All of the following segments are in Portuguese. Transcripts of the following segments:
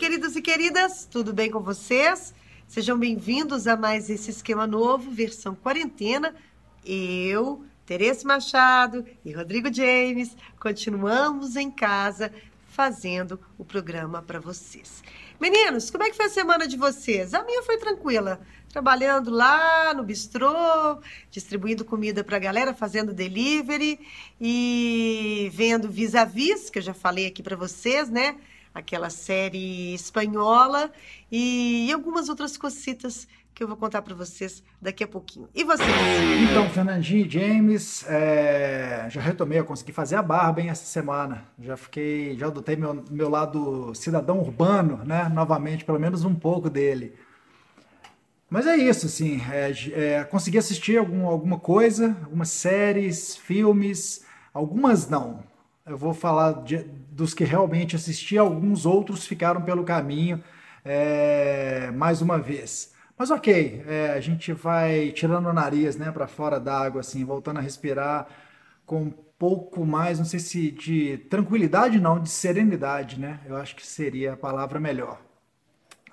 queridos e queridas, tudo bem com vocês? Sejam bem-vindos a mais esse esquema novo, versão quarentena. Eu, Tereza Machado e Rodrigo James continuamos em casa fazendo o programa para vocês. Meninos, como é que foi a semana de vocês? A minha foi tranquila. Trabalhando lá no bistrô, distribuindo comida para a galera, fazendo delivery e vendo vis-a-vis, que eu já falei aqui para vocês, né? Aquela série espanhola e algumas outras cositas que eu vou contar para vocês daqui a pouquinho. E vocês? Então, Fernandinho e James, é... já retomei, eu consegui fazer a barba hein, essa semana. Já fiquei, já adotei meu, meu lado cidadão urbano, né? Novamente, pelo menos um pouco dele. Mas é isso, assim, é, é, consegui assistir algum, alguma coisa, algumas séries, filmes, algumas não. Eu vou falar de, dos que realmente assisti, alguns outros ficaram pelo caminho é, mais uma vez. Mas ok, é, a gente vai tirando o nariz, né, para fora d'água, assim, voltando a respirar com um pouco mais, não sei se de tranquilidade, não, de serenidade, né? Eu acho que seria a palavra melhor.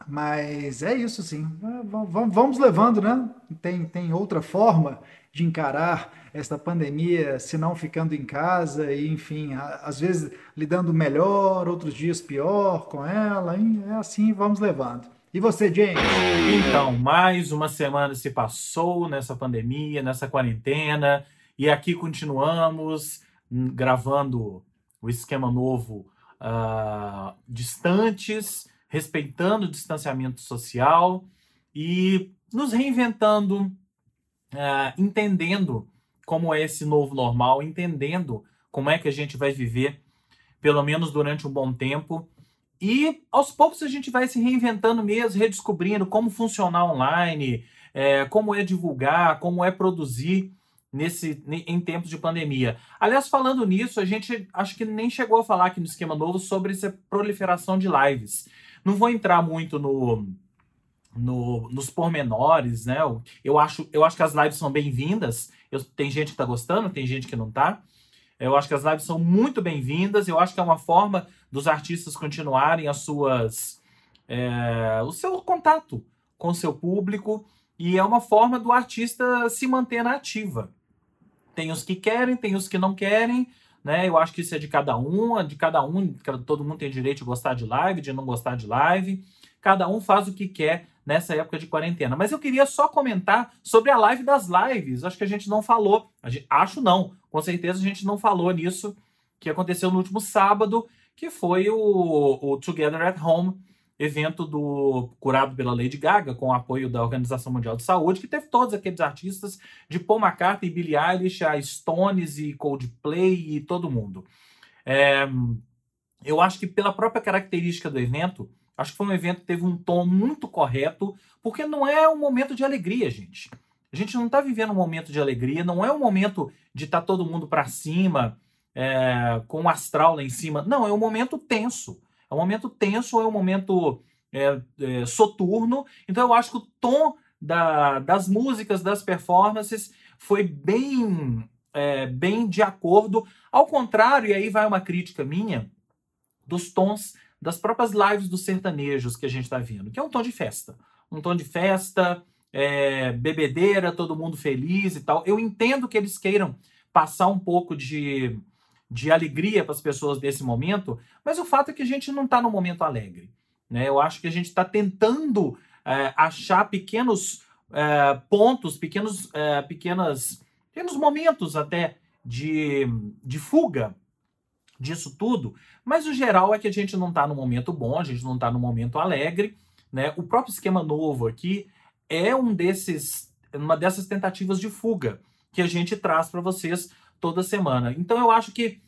Mas é isso, sim. Vamos levando, né? Tem, tem outra forma de encarar esta pandemia, se não ficando em casa, e enfim, às vezes lidando melhor, outros dias pior com ela, é assim, vamos levando. E você, James? Então, mais uma semana se passou nessa pandemia, nessa quarentena, e aqui continuamos gravando o esquema novo uh, distantes, respeitando o distanciamento social e nos reinventando, uh, entendendo como é esse novo normal, entendendo como é que a gente vai viver, pelo menos durante um bom tempo, e aos poucos a gente vai se reinventando mesmo, redescobrindo como funcionar online, é, como é divulgar, como é produzir nesse em tempos de pandemia. Aliás, falando nisso, a gente acho que nem chegou a falar aqui no esquema novo sobre essa proliferação de lives. Não vou entrar muito no, no nos pormenores, né? Eu acho, eu acho que as lives são bem-vindas. Tem gente que está gostando, tem gente que não está. Eu acho que as lives são muito bem-vindas. Eu acho que é uma forma dos artistas continuarem as suas, é, o seu contato com o seu público e é uma forma do artista se manter na ativa. Tem os que querem, tem os que não querem, né? Eu acho que isso é de cada um, de cada um, todo mundo tem direito de gostar de live, de não gostar de live. Cada um faz o que quer nessa época de quarentena. Mas eu queria só comentar sobre a live das lives. Acho que a gente não falou. Gente, acho não. Com certeza a gente não falou nisso que aconteceu no último sábado, que foi o, o Together at Home, evento do curado pela Lady Gaga, com apoio da Organização Mundial de Saúde, que teve todos aqueles artistas de Paul McCartney, Billie Eilish, a Stones e Coldplay e todo mundo. É, eu acho que pela própria característica do evento, Acho que foi um evento que teve um tom muito correto, porque não é um momento de alegria, gente. A gente não está vivendo um momento de alegria, não é um momento de estar tá todo mundo para cima, é, com o astral lá em cima. Não, é um momento tenso. É um momento tenso, é um momento é, é, soturno. Então eu acho que o tom da, das músicas, das performances, foi bem, é, bem de acordo. Ao contrário, e aí vai uma crítica minha, dos tons das próprias lives dos sertanejos que a gente está vendo, que é um tom de festa. Um tom de festa, é, bebedeira, todo mundo feliz e tal. Eu entendo que eles queiram passar um pouco de, de alegria para as pessoas nesse momento, mas o fato é que a gente não está no momento alegre. Né? Eu acho que a gente está tentando é, achar pequenos é, pontos, pequenos, é, pequenas, pequenos momentos até de, de fuga disso tudo, mas o geral é que a gente não está no momento bom, a gente não está no momento alegre, né? O próprio esquema novo aqui é um desses, uma dessas tentativas de fuga que a gente traz para vocês toda semana. Então eu acho que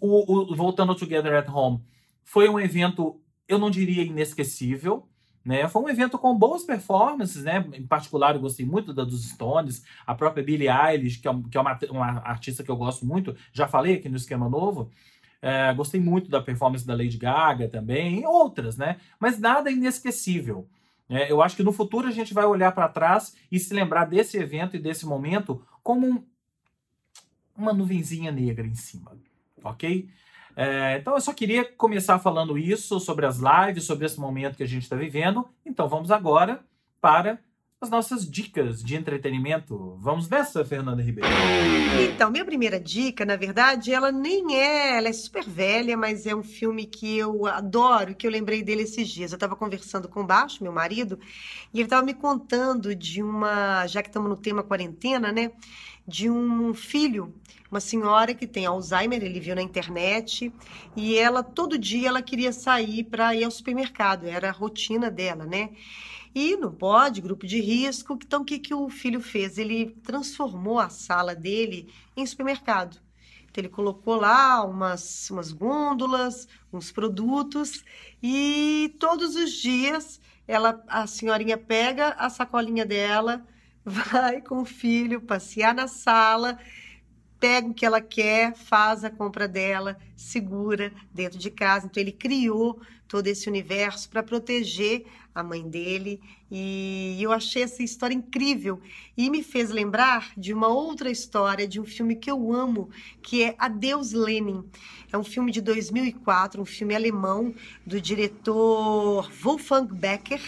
o, o, voltando ao Together at Home foi um evento, eu não diria inesquecível, né? Foi um evento com boas performances, né? Em particular, eu gostei muito da dos Stones, a própria Billie Eilish, que é, que é uma, uma artista que eu gosto muito, já falei aqui no esquema novo. É, gostei muito da performance da Lady Gaga também, e outras, né? Mas nada inesquecível. É, eu acho que no futuro a gente vai olhar para trás e se lembrar desse evento e desse momento como um, uma nuvenzinha negra em cima. ok? É, então eu só queria começar falando isso sobre as lives, sobre esse momento que a gente está vivendo. Então vamos agora para as nossas dicas de entretenimento. Vamos nessa, Fernanda Ribeiro? Então, minha primeira dica, na verdade, ela nem é, ela é super velha, mas é um filme que eu adoro, que eu lembrei dele esses dias. Eu estava conversando com o Baixo, meu marido, e ele estava me contando de uma, já que estamos no tema quarentena, né, de um filho uma senhora que tem Alzheimer, ele viu na internet, e ela todo dia ela queria sair para ir ao supermercado, era a rotina dela, né? E não pode, grupo de risco. Então, o que, que o filho fez? Ele transformou a sala dele em supermercado. Então, ele colocou lá umas, umas gôndolas, uns produtos, e todos os dias ela, a senhorinha pega a sacolinha dela, vai com o filho passear na sala pega o que ela quer, faz a compra dela, segura dentro de casa. Então ele criou todo esse universo para proteger a mãe dele e eu achei essa história incrível e me fez lembrar de uma outra história de um filme que eu amo, que é Adeus Lenin. É um filme de 2004, um filme alemão do diretor Wolfgang Becker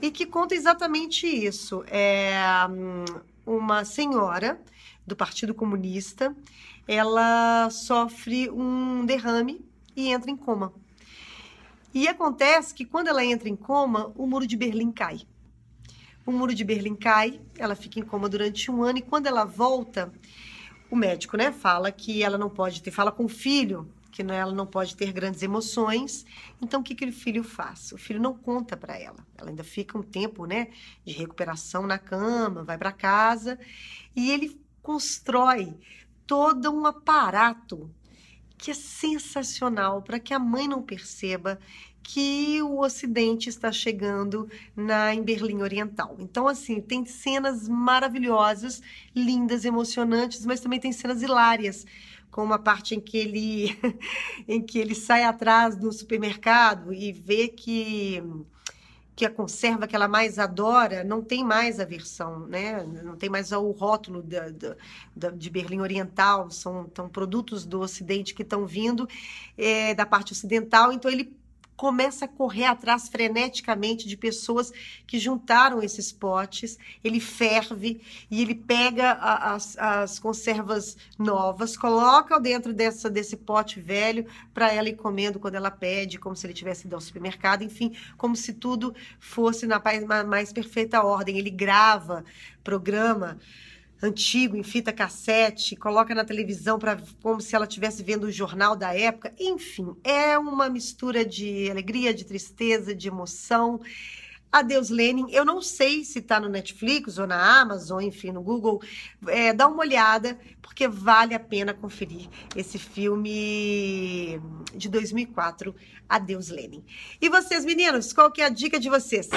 e que conta exatamente isso. É hum, uma senhora do Partido Comunista, ela sofre um derrame e entra em coma. E acontece que quando ela entra em coma, o muro de Berlim cai. O muro de Berlim cai, ela fica em coma durante um ano e quando ela volta, o médico, né, fala que ela não pode ter, fala com o filho que ela não pode ter grandes emoções. Então, o que, que o filho faz? O filho não conta para ela. Ela ainda fica um tempo, né, de recuperação na cama, vai para casa e ele constrói todo um aparato que é sensacional para que a mãe não perceba que o Ocidente está chegando na em Berlim Oriental. Então, assim, tem cenas maravilhosas, lindas, emocionantes, mas também tem cenas hilárias, como uma parte em que ele em que ele sai atrás do supermercado e vê que que a conserva que ela mais adora não tem mais a versão, né? Não tem mais o rótulo da, da, de Berlim Oriental, são, são produtos do Ocidente que estão vindo é, da parte ocidental, então ele começa a correr atrás freneticamente de pessoas que juntaram esses potes. Ele ferve e ele pega a, as, as, conservas novas, coloca dentro dessa, desse pote velho para ela ir comendo quando ela pede, como se ele tivesse ido ao supermercado, enfim, como se tudo fosse na mais, mais perfeita ordem. Ele grava, programa antigo, em fita cassete, coloca na televisão para como se ela estivesse vendo o jornal da época. Enfim, é uma mistura de alegria, de tristeza, de emoção. Adeus Lenin. Eu não sei se está no Netflix ou na Amazon, enfim, no Google. É, dá uma olhada, porque vale a pena conferir esse filme de 2004, Adeus Lenin. E vocês, meninos, qual que é a dica de vocês?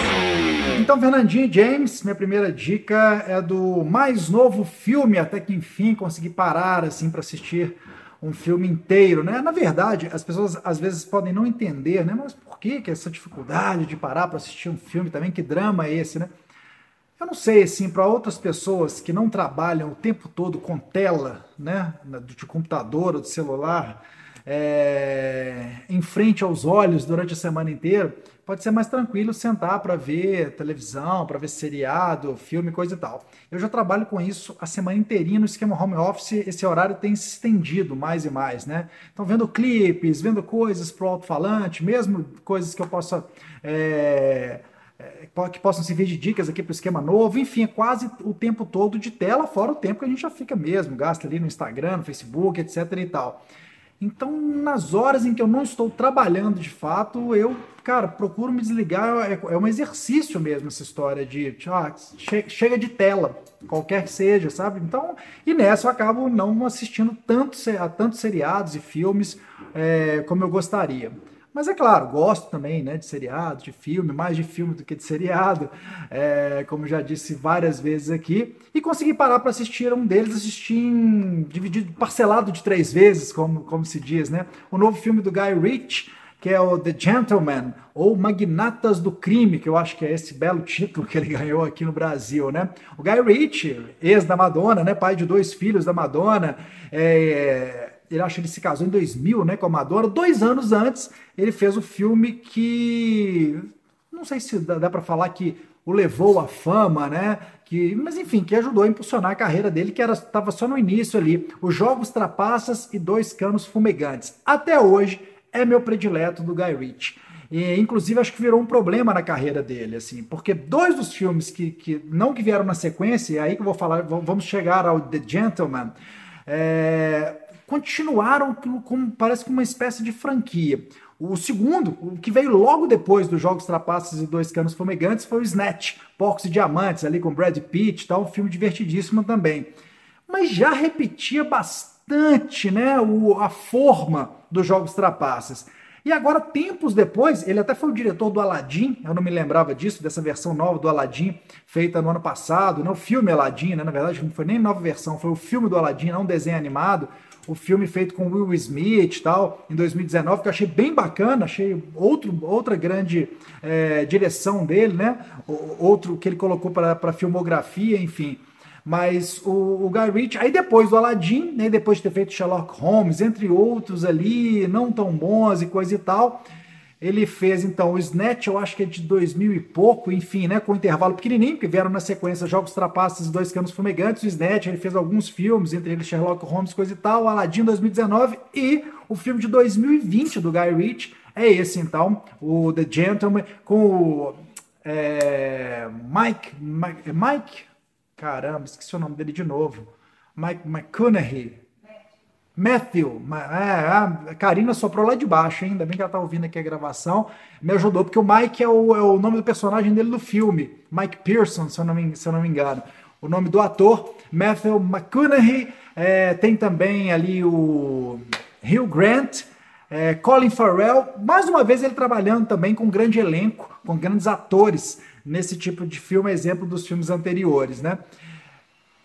Então, Fernandinho James, minha primeira dica é do mais novo filme, até que enfim consegui parar assim para assistir um filme inteiro, né? Na verdade, as pessoas às vezes podem não entender, né? Mas por que, que essa dificuldade de parar para assistir um filme também? Que drama é esse, né? Eu não sei, assim, para outras pessoas que não trabalham o tempo todo com tela, né? De computador ou de celular, é, em frente aos olhos durante a semana inteira, pode ser mais tranquilo sentar para ver televisão, para ver seriado, filme, coisa e tal. Eu já trabalho com isso a semana inteirinha no esquema home office, esse horário tem se estendido mais e mais, né? Então, vendo clipes, vendo coisas pro alto-falante, mesmo coisas que eu possa. É, é que possam servir de dicas aqui para o esquema novo, enfim, é quase o tempo todo de tela, fora o tempo que a gente já fica mesmo, gasta ali no Instagram, no Facebook, etc e tal. Então, nas horas em que eu não estou trabalhando de fato, eu, cara, procuro me desligar. É, é um exercício mesmo essa história de, ah, che chega de tela, qualquer que seja, sabe? Então, e nessa eu acabo não assistindo tanto, a tantos seriados e filmes é, como eu gostaria. Mas é claro, gosto também né, de seriado, de filme, mais de filme do que de seriado, é, como já disse várias vezes aqui. E consegui parar para assistir um deles, assisti em, dividido, parcelado de três vezes, como, como se diz, né? O novo filme do Guy Ritchie, que é o The Gentleman, ou Magnatas do Crime, que eu acho que é esse belo título que ele ganhou aqui no Brasil, né? O Guy Ritchie, ex da Madonna, né? Pai de dois filhos da Madonna, é, ele acha que ele se casou em 2000, né, com a Madonna. Dois anos antes, ele fez o filme que não sei se dá, dá para falar que o levou à fama, né? Que, mas enfim, que ajudou a impulsionar a carreira dele, que estava só no início ali. Os Jogos Trapaças e Dois Canos Fumegantes. Até hoje é meu predileto do Guy Ritchie. E, inclusive, acho que virou um problema na carreira dele, assim, porque dois dos filmes que, que não que vieram na sequência, e aí que eu vou falar, vamos chegar ao The Gentleman, é, continuaram como, parece que uma espécie de franquia. O segundo, o que veio logo depois dos Jogos Trapaças e Dois Canos Fumegantes, foi o Snatch, Porcos e Diamantes, ali com Brad Pitt, tal, um filme divertidíssimo também. Mas já repetia bastante né, o, a forma dos Jogos Trapaças. E agora, tempos depois, ele até foi o diretor do Aladdin, eu não me lembrava disso, dessa versão nova do Aladdin, feita no ano passado, né, o filme Aladdin, né, na verdade não foi nem nova versão, foi o filme do Aladdin, não um desenho animado, o filme feito com Will Smith e tal, em 2019, que eu achei bem bacana, achei outro, outra grande é, direção dele, né? Outro que ele colocou para filmografia, enfim. Mas o, o, Guy Ritchie, aí depois do Aladdin, né, depois de ter feito Sherlock Holmes, entre outros ali, não tão bons e coisa e tal, ele fez então o Snatch, eu acho que é de 2000 e pouco, enfim, né, com um intervalo pequenininho, porque vieram na sequência Jogos Trapaças e Dois Canos Fumegantes, o Snatch, ele fez alguns filmes, entre eles Sherlock Holmes, coisa e tal, Aladdin 2019 e o filme de 2020 do Guy Ritchie, é esse então, o The Gentleman, com o é, Mike, Mike, Mike, caramba, esqueci o nome dele de novo, Mike McConaughey, Matthew, é, a Karina soprou lá de baixo, hein? ainda bem que ela tá ouvindo aqui a gravação, me ajudou, porque o Mike é o, é o nome do personagem dele no filme, Mike Pearson, se eu não me, se eu não me engano. O nome do ator, Matthew McConaughey, é, tem também ali o Hugh Grant, é, Colin Farrell, mais uma vez ele trabalhando também com um grande elenco, com grandes atores nesse tipo de filme, exemplo dos filmes anteriores, né?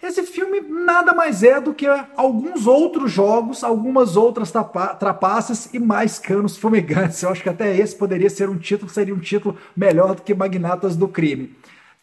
Esse filme nada mais é do que alguns outros jogos, algumas outras trapaças e mais canos fumegantes. Eu acho que até esse poderia ser um título, seria um título melhor do que Magnatas do Crime.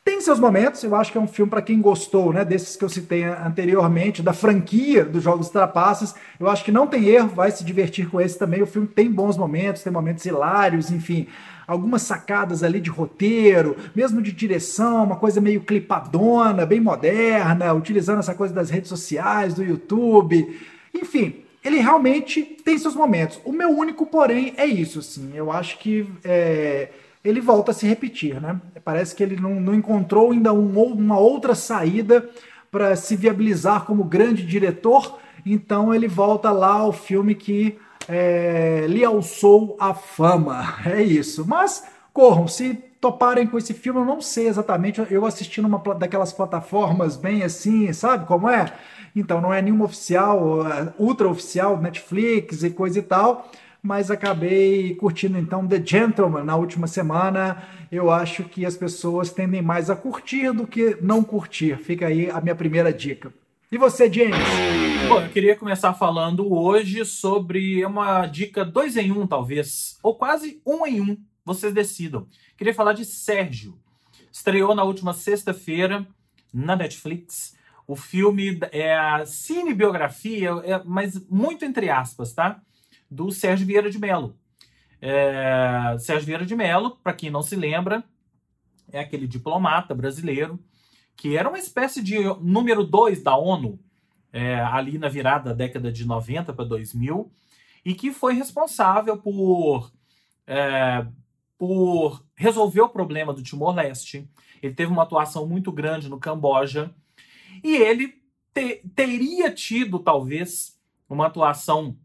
Tem seus momentos, eu acho que é um filme para quem gostou, né, desses que eu citei anteriormente, da franquia dos Jogos Trapaças. Eu acho que não tem erro, vai se divertir com esse também. O filme tem bons momentos, tem momentos hilários, enfim algumas sacadas ali de roteiro, mesmo de direção, uma coisa meio clipadona, bem moderna, utilizando essa coisa das redes sociais, do YouTube. Enfim, ele realmente tem seus momentos. O meu único, porém, é isso, assim. Eu acho que é, ele volta a se repetir, né? Parece que ele não, não encontrou ainda um, uma outra saída para se viabilizar como grande diretor, então ele volta lá ao filme que é, lhe alçou a fama. É isso. Mas corram, se toparem com esse filme, eu não sei exatamente. Eu assisti numa daquelas plataformas bem assim, sabe como é? Então, não é nenhuma oficial, é, ultra oficial, Netflix e coisa e tal. Mas acabei curtindo então The Gentleman na última semana. Eu acho que as pessoas tendem mais a curtir do que não curtir. Fica aí a minha primeira dica. E você, James? Bom, eu queria começar falando hoje sobre uma dica dois em um, talvez, ou quase um em um. Vocês decidam. Queria falar de Sérgio. Estreou na última sexta-feira na Netflix. O filme é a cinebiografia, é, mas muito entre aspas, tá? Do Sérgio Vieira de Mello. É, Sérgio Vieira de Mello, para quem não se lembra, é aquele diplomata brasileiro que era uma espécie de número 2 da ONU, é, ali na virada da década de 90 para 2000, e que foi responsável por, é, por resolver o problema do Timor-Leste. Ele teve uma atuação muito grande no Camboja, e ele te, teria tido, talvez, uma atuação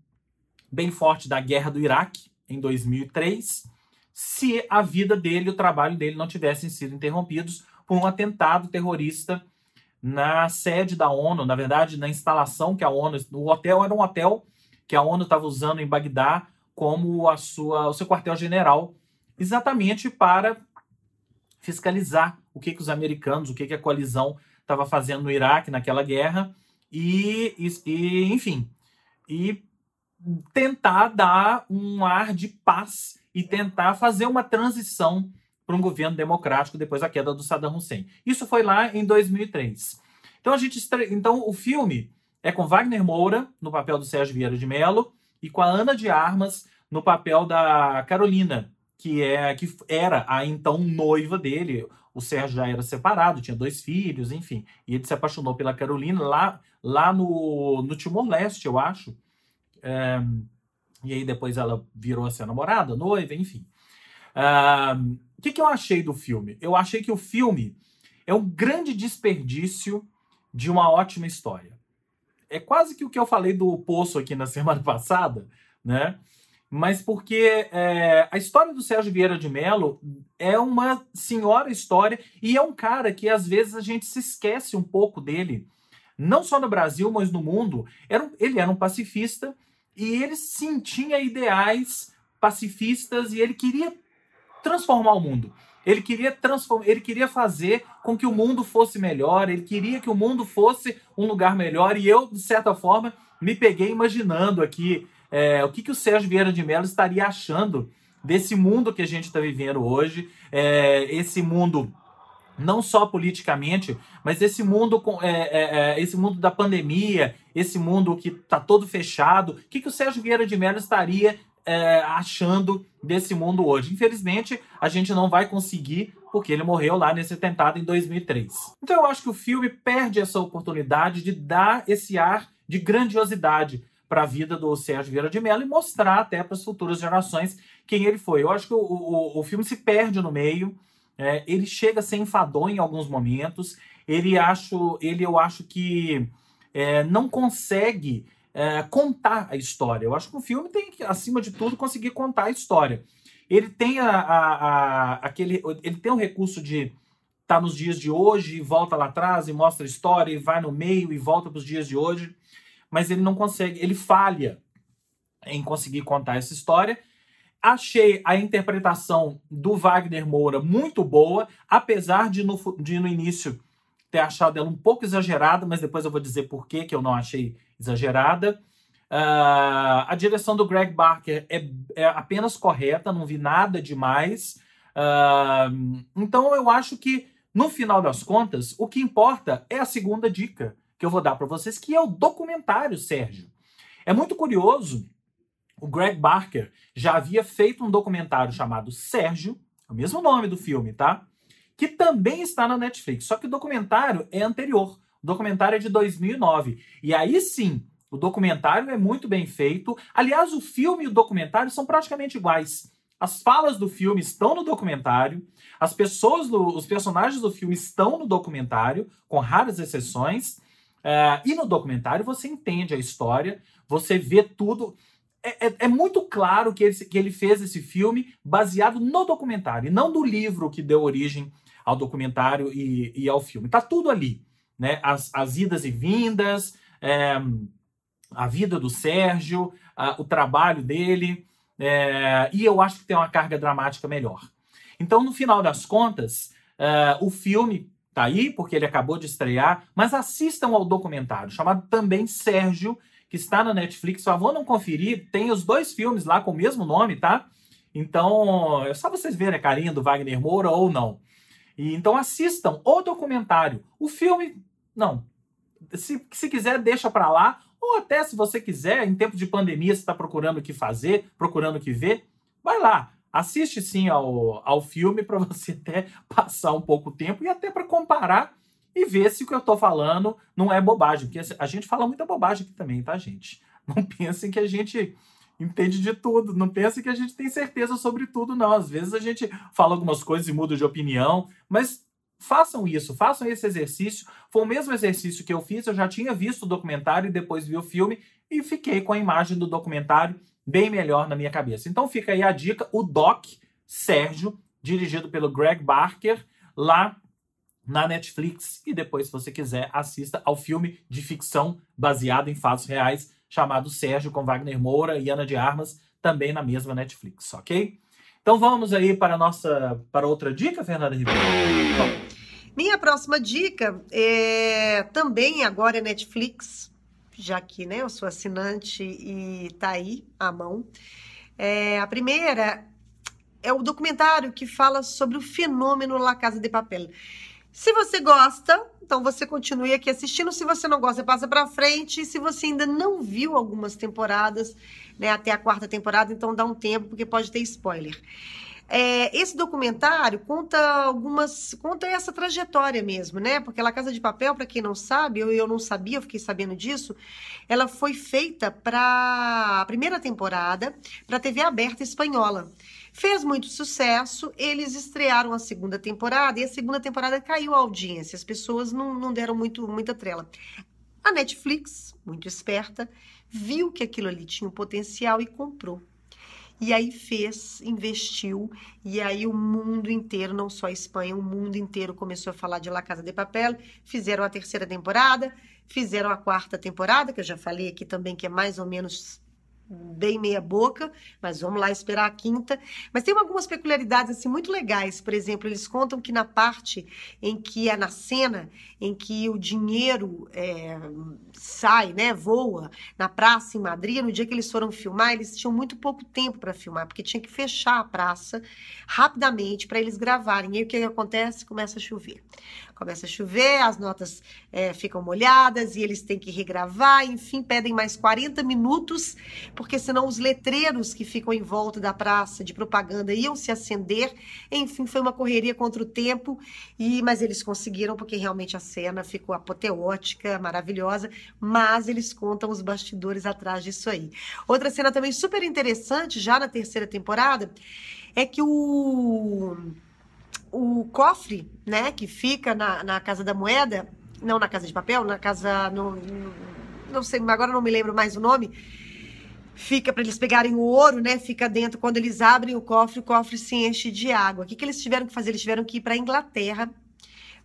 bem forte da guerra do Iraque, em 2003, se a vida dele, o trabalho dele não tivessem sido interrompidos por um atentado terrorista na sede da ONU, na verdade, na instalação que a ONU, o hotel era um hotel que a ONU estava usando em Bagdá como a sua, o seu quartel-general, exatamente para fiscalizar o que, que os americanos, o que, que a coalizão estava fazendo no Iraque naquela guerra e, e, enfim, e tentar dar um ar de paz e tentar fazer uma transição para um governo democrático depois da queda do Saddam Hussein. Isso foi lá em 2003. Então a gente então o filme é com Wagner Moura no papel do Sérgio Vieira de Mello e com a Ana de Armas no papel da Carolina, que é que era a então noiva dele. O Sérgio já era separado, tinha dois filhos, enfim. E ele se apaixonou pela Carolina lá, lá no, no Timor-Leste, eu acho. É, e aí depois ela virou a ser namorada, noiva, enfim. O que, que eu achei do filme? Eu achei que o filme é um grande desperdício de uma ótima história. É quase que o que eu falei do Poço aqui na semana passada, né? Mas porque é, a história do Sérgio Vieira de Mello é uma senhora história e é um cara que às vezes a gente se esquece um pouco dele, não só no Brasil, mas no mundo. Era, ele era um pacifista e ele sim tinha ideais pacifistas e ele queria transformar o mundo. Ele queria transformar, ele queria fazer com que o mundo fosse melhor, ele queria que o mundo fosse um lugar melhor, e eu, de certa forma, me peguei imaginando aqui é, o que, que o Sérgio Vieira de Mello estaria achando desse mundo que a gente está vivendo hoje, é, esse mundo não só politicamente, mas esse mundo com é, é, é, esse mundo da pandemia, esse mundo que está todo fechado, o que, que o Sérgio Vieira de Mello estaria é, achando desse mundo hoje? Infelizmente, a gente não vai conseguir, porque ele morreu lá nesse atentado em 2003. Então eu acho que o filme perde essa oportunidade de dar esse ar de grandiosidade para a vida do Sérgio Vieira de Mello e mostrar até para as futuras gerações quem ele foi. Eu acho que o, o, o filme se perde no meio. É, ele chega a ser enfadonho em alguns momentos. Ele acho, ele eu acho que é, não consegue é, contar a história. Eu acho que o filme tem que, acima de tudo, conseguir contar a história. Ele tem a, a, a aquele, ele tem o recurso de estar tá nos dias de hoje e volta lá atrás e mostra a história e vai no meio e volta para os dias de hoje, mas ele não consegue, ele falha em conseguir contar essa história Achei a interpretação do Wagner Moura muito boa, apesar de no, de no início ter achado ela um pouco exagerada, mas depois eu vou dizer por que, que eu não achei exagerada. Uh, a direção do Greg Barker é, é, apenas correta, não vi nada demais. Uh, então eu acho que, no final das contas, o que importa é a segunda dica que eu vou dar para vocês, que é o documentário, Sérgio. É muito curioso o Greg Barker já havia feito um documentário chamado Sérgio, é o mesmo nome do filme, tá? Que também está na Netflix. Só que o documentário é anterior. O documentário é de 2009. E aí sim, o documentário é muito bem feito. Aliás, o filme e o documentário são praticamente iguais. As falas do filme estão no documentário, as pessoas, do, os personagens do filme estão no documentário, com raras exceções. Uh, e no documentário você entende a história, você vê tudo. É, é, é, muito claro que ele, que ele fez esse filme baseado no documentário, e não do livro que deu origem ao documentário e, e ao filme. Tá tudo ali, né? As, as idas e vindas, é, a vida do Sérgio, a, o trabalho dele, é, e eu acho que tem uma carga dramática melhor. Então, no final das contas, é, o filme tá aí, porque ele acabou de estrear, mas assistam ao documentário, chamado também Sérgio, que está na Netflix. Por favor, não conferir. Tem os dois filmes lá com o mesmo nome, tá? Então, é só vocês verem a carinha do Wagner Moura ou não. E, então, assistam o documentário. O filme, não. Se, se quiser, deixa para lá. Ou até, se você quiser, em tempo de pandemia, você está procurando o que fazer, procurando o que ver, vai lá. Assiste sim ao, ao filme para você até passar um pouco tempo e até para comparar e ver se o que eu estou falando não é bobagem, porque a gente fala muita bobagem aqui também, tá, gente? Não pensem que a gente entende de tudo, não pensem que a gente tem certeza sobre tudo, não. Às vezes a gente fala algumas coisas e muda de opinião, mas façam isso, façam esse exercício. Foi o mesmo exercício que eu fiz, eu já tinha visto o documentário e depois vi o filme e fiquei com a imagem do documentário bem melhor na minha cabeça. Então fica aí a dica, o Doc Sérgio, dirigido pelo Greg Barker, lá na Netflix. E depois, se você quiser, assista ao filme de ficção baseado em fatos reais chamado Sérgio com Wagner Moura e Ana de Armas, também na mesma Netflix, ok? Então vamos aí para nossa para outra dica, Fernanda Ribeiro. Minha próxima dica é também agora é Netflix. já que né, eu sou assinante e tá aí à mão. É, a primeira é o documentário que fala sobre o fenômeno La Casa de Papel. Se você gosta, então você continue aqui assistindo. Se você não gosta, passa para frente. Se você ainda não viu algumas temporadas, né, até a quarta temporada, então dá um tempo porque pode ter spoiler. É, esse documentário conta algumas, conta essa trajetória mesmo, né? Porque La Casa de Papel, para quem não sabe, eu, eu não sabia, eu fiquei sabendo disso, ela foi feita para a primeira temporada para TV aberta espanhola. Fez muito sucesso, eles estrearam a segunda temporada e a segunda temporada caiu a audiência, as pessoas não, não deram muito, muita trela. A Netflix, muito esperta, viu que aquilo ali tinha um potencial e comprou. E aí fez, investiu, e aí o mundo inteiro, não só a Espanha, o mundo inteiro começou a falar de La Casa de Papel, fizeram a terceira temporada, fizeram a quarta temporada, que eu já falei aqui também, que é mais ou menos bem meia boca, mas vamos lá esperar a quinta. Mas tem algumas peculiaridades assim muito legais. Por exemplo, eles contam que na parte em que é na cena em que o dinheiro é, sai, né, voa na praça em Madrid, no dia que eles foram filmar, eles tinham muito pouco tempo para filmar, porque tinha que fechar a praça rapidamente para eles gravarem. E aí o que acontece? Começa a chover. Começa a chover, as notas é, ficam molhadas e eles têm que regravar, enfim, pedem mais 40 minutos, porque senão os letreiros que ficam em volta da praça de propaganda iam se acender. Enfim, foi uma correria contra o tempo, e mas eles conseguiram, porque realmente a cena ficou apoteótica, maravilhosa, mas eles contam os bastidores atrás disso aí. Outra cena também super interessante, já na terceira temporada, é que o o cofre, né, que fica na, na Casa da Moeda, não na Casa de Papel, na Casa. No, não sei, agora não me lembro mais o nome. Fica para eles pegarem o ouro, né? Fica dentro. Quando eles abrem o cofre, o cofre se enche de água. O que, que eles tiveram que fazer? Eles tiveram que ir para a Inglaterra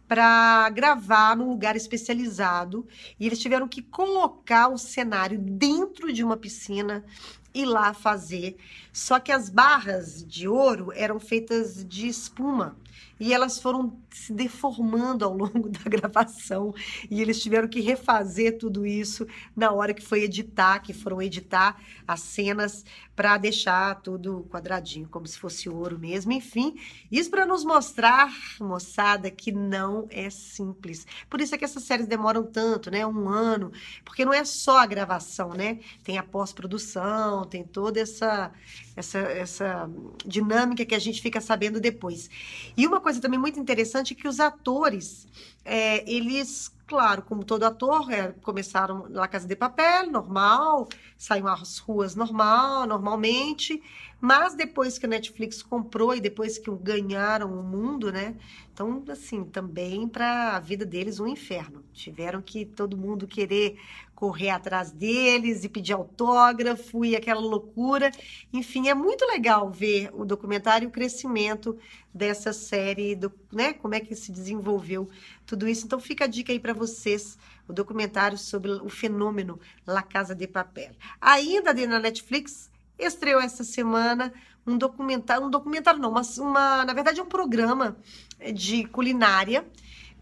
para gravar num lugar especializado e eles tiveram que colocar o cenário dentro de uma piscina e lá fazer. Só que as barras de ouro eram feitas de espuma e elas foram se deformando ao longo da gravação e eles tiveram que refazer tudo isso na hora que foi editar, que foram editar as cenas para deixar tudo quadradinho, como se fosse ouro mesmo. Enfim, isso para nos mostrar, moçada, que não é simples. Por isso é que essas séries demoram tanto, né? Um ano, porque não é só a gravação, né? Tem a pós-produção, tem toda essa essa, essa dinâmica que a gente fica sabendo depois. E uma coisa também muito interessante é que os atores, é, eles claro, como todo ator, é, começaram na Casa de Papel, normal, saíram às ruas normal, normalmente, mas depois que a Netflix comprou e depois que ganharam o mundo, né? Então, assim, também para a vida deles um inferno. Tiveram que todo mundo querer correr atrás deles e pedir autógrafo e aquela loucura. Enfim, é muito legal ver o documentário e o crescimento dessa série, do, né? Como é que se desenvolveu tudo isso. Então, fica a dica aí para vocês, o documentário sobre o fenômeno La Casa de Papel. Ainda na Netflix, estreou essa semana um documentário, um documentário não, mas uma, na verdade um programa de culinária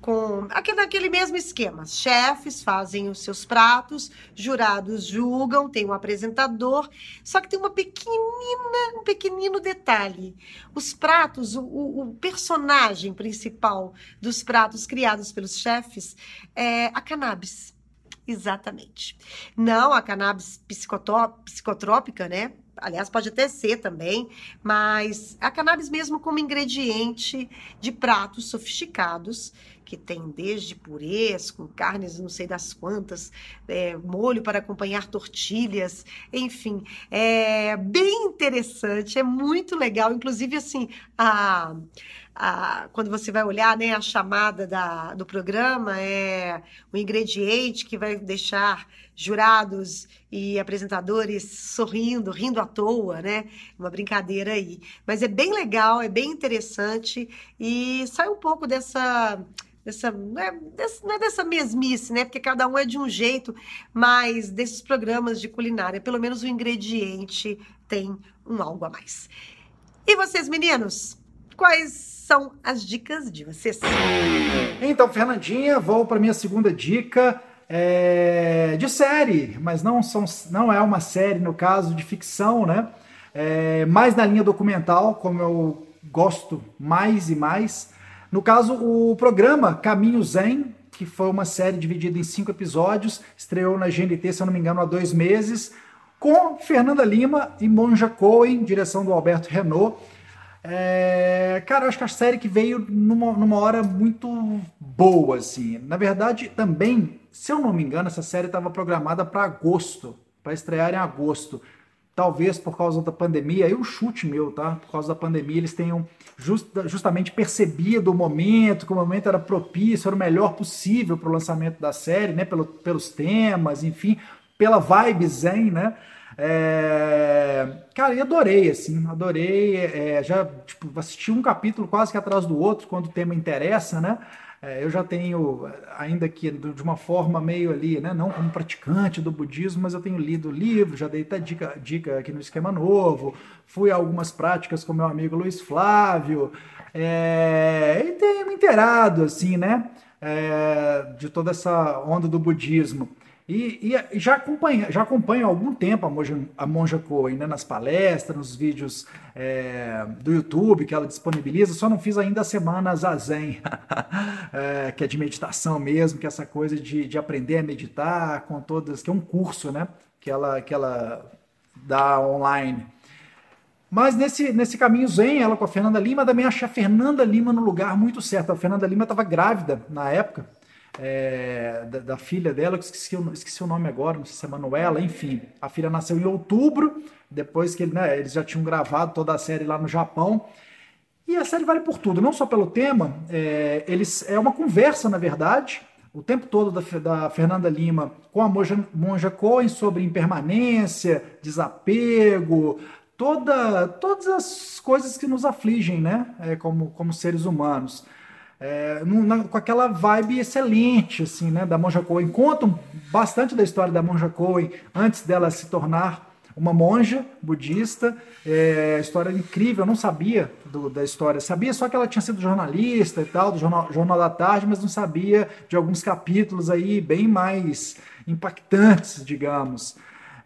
com aquele, aquele mesmo esquema. Chefes fazem os seus pratos, jurados julgam, tem um apresentador, só que tem uma pequenina, um pequenino detalhe. Os pratos, o, o personagem principal dos pratos criados pelos chefes é a cannabis. Exatamente. Não a cannabis psicotrópica, né? aliás, pode até ser também, mas a cannabis mesmo como ingrediente de pratos sofisticados, que tem desde purês, com carnes não sei das quantas, é, molho para acompanhar tortilhas, enfim, é bem interessante, é muito legal, inclusive assim, a a, quando você vai olhar né, a chamada da, do programa, é o ingrediente que vai deixar jurados e apresentadores sorrindo, rindo à toa, né? Uma brincadeira aí. Mas é bem legal, é bem interessante e sai um pouco dessa dessa, não é, dessa, não é dessa mesmice, né? Porque cada um é de um jeito, mas desses programas de culinária, pelo menos o ingrediente tem um algo a mais. E vocês, meninos? Quais são as dicas de vocês? Então, Fernandinha, vou para minha segunda dica. É, de série, mas não, são, não é uma série, no caso, de ficção, né? É, mais na linha documental, como eu gosto mais e mais. No caso, o programa Caminho Zen, que foi uma série dividida em cinco episódios, estreou na GNT, se eu não me engano, há dois meses, com Fernanda Lima e Monja Cohen, direção do Alberto Renault. É, cara, acho que a série que veio numa, numa hora muito boa, assim. Na verdade, também, se eu não me engano, essa série estava programada para agosto, para estrear em agosto. Talvez por causa da pandemia, aí o chute meu, tá? Por causa da pandemia, eles tenham just, justamente percebido o momento, que o momento era propício, era o melhor possível para o lançamento da série, né? Pelo, pelos temas, enfim, pela vibe zen, né? É... Cara, e adorei, assim, adorei. É, já tipo, assisti um capítulo quase que atrás do outro, quando o tema interessa, né? É, eu já tenho, ainda que de uma forma meio ali, né, não como praticante do budismo, mas eu tenho lido livro, já dei até dica, dica aqui no Esquema Novo, fui a algumas práticas com meu amigo Luiz Flávio, é, e tenho me inteirado, assim, né, é, de toda essa onda do budismo. E, e, já acompanha, já acompanho há algum tempo a Monja, a Monja né, nas palestras, nos vídeos é, do YouTube que ela disponibiliza, só não fiz ainda a semana Zazen, é, que é de meditação mesmo, que é essa coisa de, de aprender a meditar com todas, que é um curso, né, que ela, que ela dá online. Mas nesse, nesse caminho zen, ela com a Fernanda Lima, também achei a Fernanda Lima no lugar muito certo. A Fernanda Lima estava grávida na época, é, da, da, filha dela, que esqueci, esqueci o nome agora, não sei se é Manuela, enfim. A filha nasceu em outubro, depois que né, eles já tinham gravado toda a série lá no Japão. E a série vale por tudo, não só pelo tema, é, eles, é uma conversa, na verdade, o tempo todo da, da Fernanda Lima com a Monja, Monja Cohen sobre impermanência, desapego, toda, todas as coisas que nos afligem, né, é, como, como seres humanos é, na, com aquela vibe excelente, assim, né, da Monja Coen. Contam bastante da história da Monja Coen antes dela se tornar uma monja budista. É, história incrível, eu não sabia do, da história. Sabia só que ela tinha sido jornalista e tal, do Jornal, Jornal da Tarde, mas não sabia de alguns capítulos aí bem mais impactantes, digamos.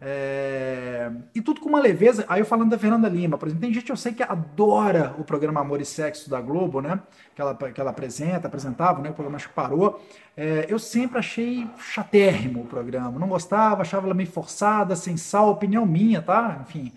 É... E tudo com uma leveza. Aí eu falando da Fernanda Lima, por exemplo, tem gente eu sei que adora o programa Amor e Sexo da Globo, né? Que ela, que ela apresenta, apresentava, né? O programa acho que parou. É, eu sempre achei chatérrimo o programa. Não gostava, achava ela meio forçada, sem sal, opinião minha, tá? Enfim.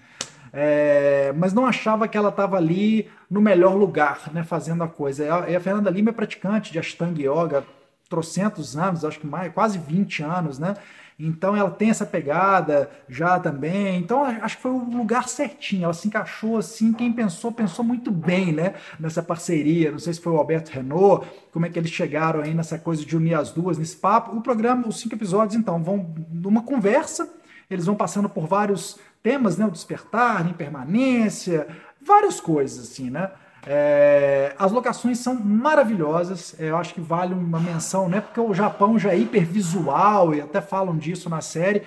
É, mas não achava que ela estava ali no melhor lugar, né? Fazendo a coisa. E a Fernanda Lima é praticante de Ashtanga Yoga, trocentos anos, acho que mais, quase 20 anos, né? Então ela tem essa pegada já também. Então acho que foi o lugar certinho. Ela se encaixou assim. Quem pensou, pensou muito bem, né? Nessa parceria. Não sei se foi o Alberto Renault, como é que eles chegaram aí nessa coisa de unir as duas nesse papo. O programa, os cinco episódios, então, vão numa conversa. Eles vão passando por vários temas, né? O despertar, impermanência, várias coisas, assim, né? É, as locações são maravilhosas, é, eu acho que vale uma menção, né? Porque o Japão já é hipervisual e até falam disso na série,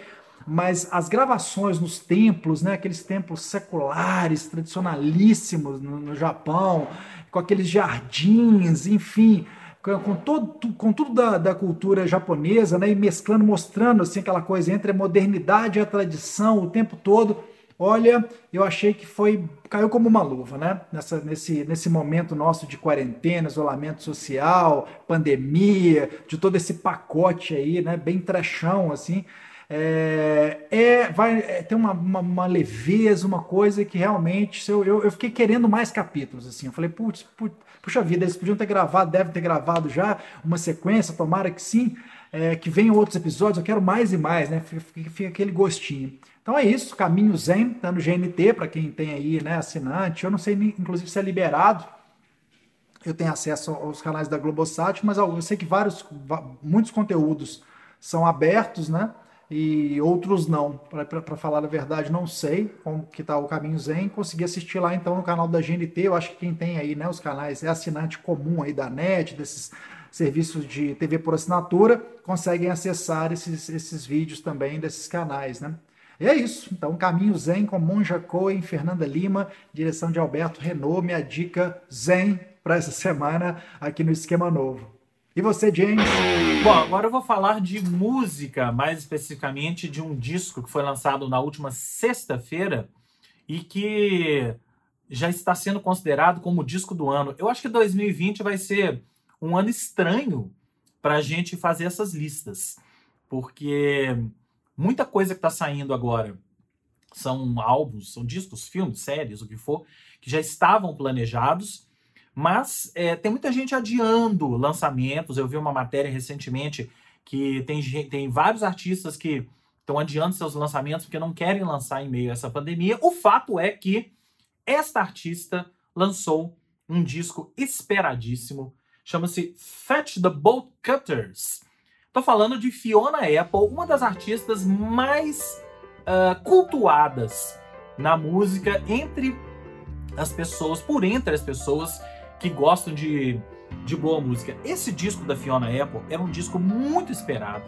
mas as gravações nos templos, né? Aqueles templos seculares, tradicionalíssimos no, no Japão, com aqueles jardins, enfim, com, todo, com tudo da, da, cultura japonesa, né? E mesclando, mostrando assim aquela coisa entre a modernidade e a tradição o tempo todo Olha, eu achei que foi caiu como uma luva, né? Nessa, nesse, nesse momento nosso de quarentena, isolamento social, pandemia, de todo esse pacote aí, né? Bem trechão, assim. É, é, vai é, ter uma, uma, uma, leveza, uma coisa que realmente eu, eu, eu, fiquei querendo mais capítulos. assim. Eu falei, putz, putz, puxa vida, eles podiam ter gravado, devem ter gravado já uma sequência, tomara que sim, é, que venham outros episódios, eu quero mais e mais, né? Fica, fica aquele gostinho. Então é isso, Caminho Zen, no GNT, para quem tem aí, né, assinante. Eu não sei, inclusive, se é liberado. Eu tenho acesso aos canais da Globosat, mas eu sei que vários, muitos conteúdos são abertos, né? E outros não. Para falar a verdade, não sei como que tá o Caminho Zen. Consegui assistir lá então no canal da GNT. Eu acho que quem tem aí, né, os canais é assinante comum aí da NET, desses serviços de TV por assinatura, conseguem acessar esses, esses vídeos também desses canais, né? E é isso. Então, Caminho Zen com Monja Coen, Fernanda Lima, direção de Alberto Renault. Minha dica Zen para essa semana aqui no Esquema Novo. E você, James? Bom, agora eu vou falar de música, mais especificamente de um disco que foi lançado na última sexta-feira e que já está sendo considerado como disco do ano. Eu acho que 2020 vai ser um ano estranho para a gente fazer essas listas, porque muita coisa que está saindo agora são álbuns, são discos, filmes, séries, o que for, que já estavam planejados, mas é, tem muita gente adiando lançamentos. Eu vi uma matéria recentemente que tem, tem vários artistas que estão adiando seus lançamentos porque não querem lançar em meio a essa pandemia. O fato é que esta artista lançou um disco esperadíssimo, chama-se Fetch the Bolt Cutters. Estou falando de Fiona Apple, uma das artistas mais uh, cultuadas na música entre as pessoas, por entre as pessoas que gostam de, de boa música. Esse disco da Fiona Apple era um disco muito esperado,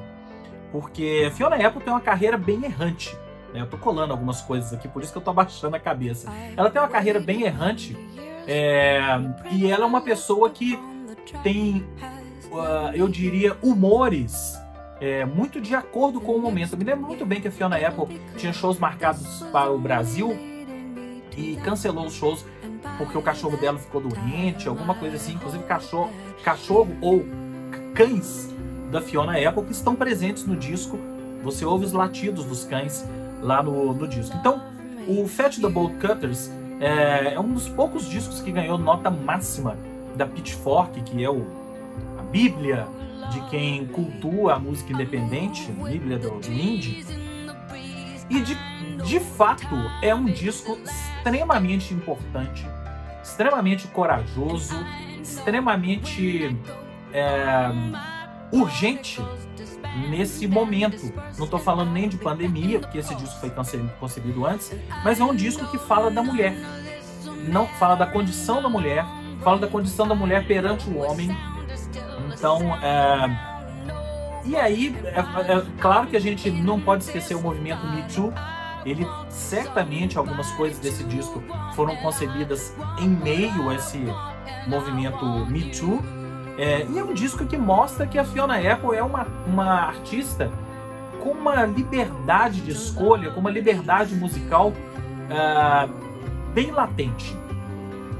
porque Fiona Apple tem uma carreira bem errante. Né? Eu tô colando algumas coisas aqui, por isso que eu tô abaixando a cabeça. Ela tem uma carreira bem errante é, e ela é uma pessoa que tem, uh, eu diria, humores é, muito de acordo com o momento. Eu me lembro muito bem que a Fiona Apple tinha shows marcados para o Brasil e cancelou os shows porque o cachorro dela ficou doente, alguma coisa assim. Inclusive, cachorro, cachorro ou cães da Fiona Apple que estão presentes no disco. Você ouve os latidos dos cães lá no, no disco. Então, o Fat the Bolt Cutters é, é, um dos poucos discos que ganhou nota máxima da Pitchfork, que é o, bíblia de quem cultua a música independente, bíblia do, do indie. E de, de fato é um disco extremamente importante, extremamente corajoso, extremamente é, urgente nesse momento. Não estou falando nem de pandemia, porque esse disco foi concebido antes, mas é um disco que fala da mulher. Não fala da condição da mulher, fala da condição da mulher perante o homem. Então, é... e aí, é, é, claro que a gente não pode esquecer o movimento Me Too. Ele certamente algumas coisas desse disco foram concebidas em meio a esse movimento Me Too é, e é um disco que mostra que a Fiona Apple é uma, uma artista com uma liberdade de escolha, com uma liberdade musical uh, bem latente.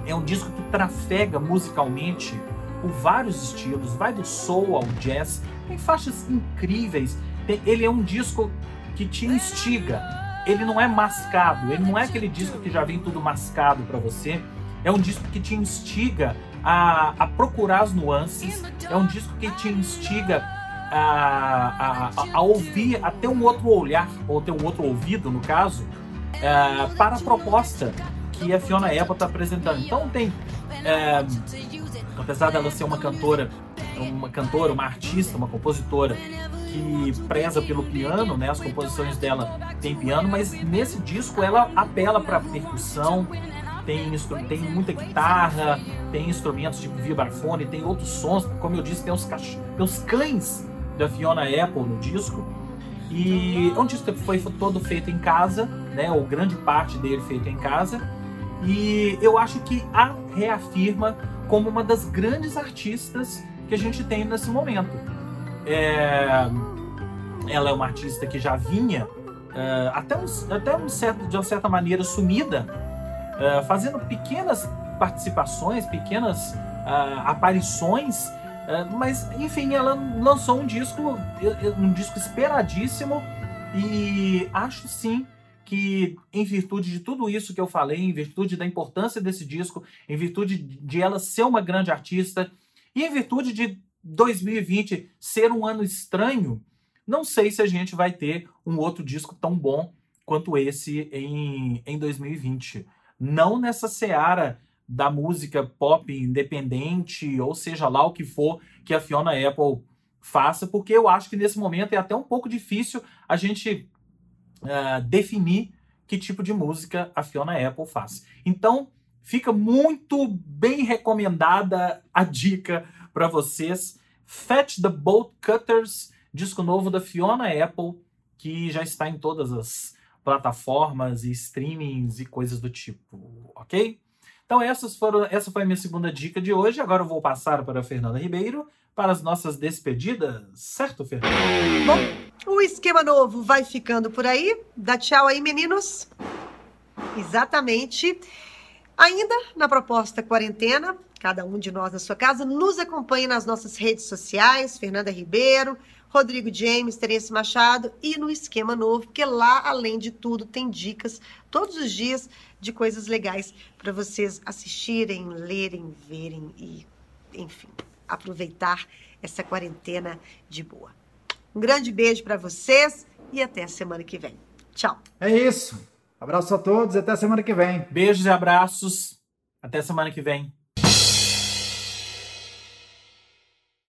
É um disco que trafega musicalmente por vários estilos, vai do soul ao jazz, tem faixas incríveis. Tem, ele é um disco que te instiga. Ele não é mascado, ele não é aquele disco que já vem tudo mascado para você. É um disco que te instiga a, a procurar as nuances. É um disco que te instiga a, a, a, ouvir, a ter um outro olhar, ou ter um outro ouvido, no caso, é, para a proposta que a Fiona Apple está apresentando. Então tem, é, apesar dela ser uma cantora, uma cantora, uma artista, uma compositora que preza pelo piano, né? As composições dela tem piano, mas nesse disco ela apela para percussão, tem, tem muita guitarra, tem instrumentos tipo vibrafone, tem outros sons, como eu disse, tem os, tem os cães da Fiona Apple no disco. E é um disco que foi todo feito em casa, né, ou grande parte dele feito em casa. E eu acho que a reafirma como uma das grandes artistas que a gente tem nesse momento. É... Ela é uma artista que já vinha uh, até, um, até um certo, de uma certa maneira sumida uh, fazendo pequenas participações, pequenas uh, aparições, uh, mas enfim, ela lançou um disco, um disco esperadíssimo e acho sim que em virtude de tudo isso que eu falei, em virtude da importância desse disco, em virtude de ela ser uma grande artista e em virtude de 2020 ser um ano estranho, não sei se a gente vai ter um outro disco tão bom quanto esse em, em 2020 não nessa seara da música pop independente, ou seja lá o que for que a Fiona Apple faça, porque eu acho que nesse momento é até um pouco difícil a gente uh, definir que tipo de música a Fiona Apple faz. Então, fica muito bem recomendada a dica para vocês. Fetch the Bolt Cutters, disco novo da Fiona Apple, que já está em todas as plataformas e streamings e coisas do tipo, ok? Então essas foram, essa foi a minha segunda dica de hoje. Agora eu vou passar para a Fernanda Ribeiro para as nossas despedidas, certo, Fernando? Bom, o esquema novo vai ficando por aí. Dá tchau aí, meninos. Exatamente. Ainda na proposta quarentena, cada um de nós na sua casa, nos acompanhe nas nossas redes sociais, Fernanda Ribeiro, Rodrigo James, Terence Machado e no Esquema Novo, porque lá, além de tudo, tem dicas todos os dias de coisas legais para vocês assistirem, lerem, verem e, enfim, aproveitar essa quarentena de boa. Um grande beijo para vocês e até a semana que vem. Tchau. É isso. Abraço a todos e até a semana que vem. Beijos e abraços. Até semana que vem.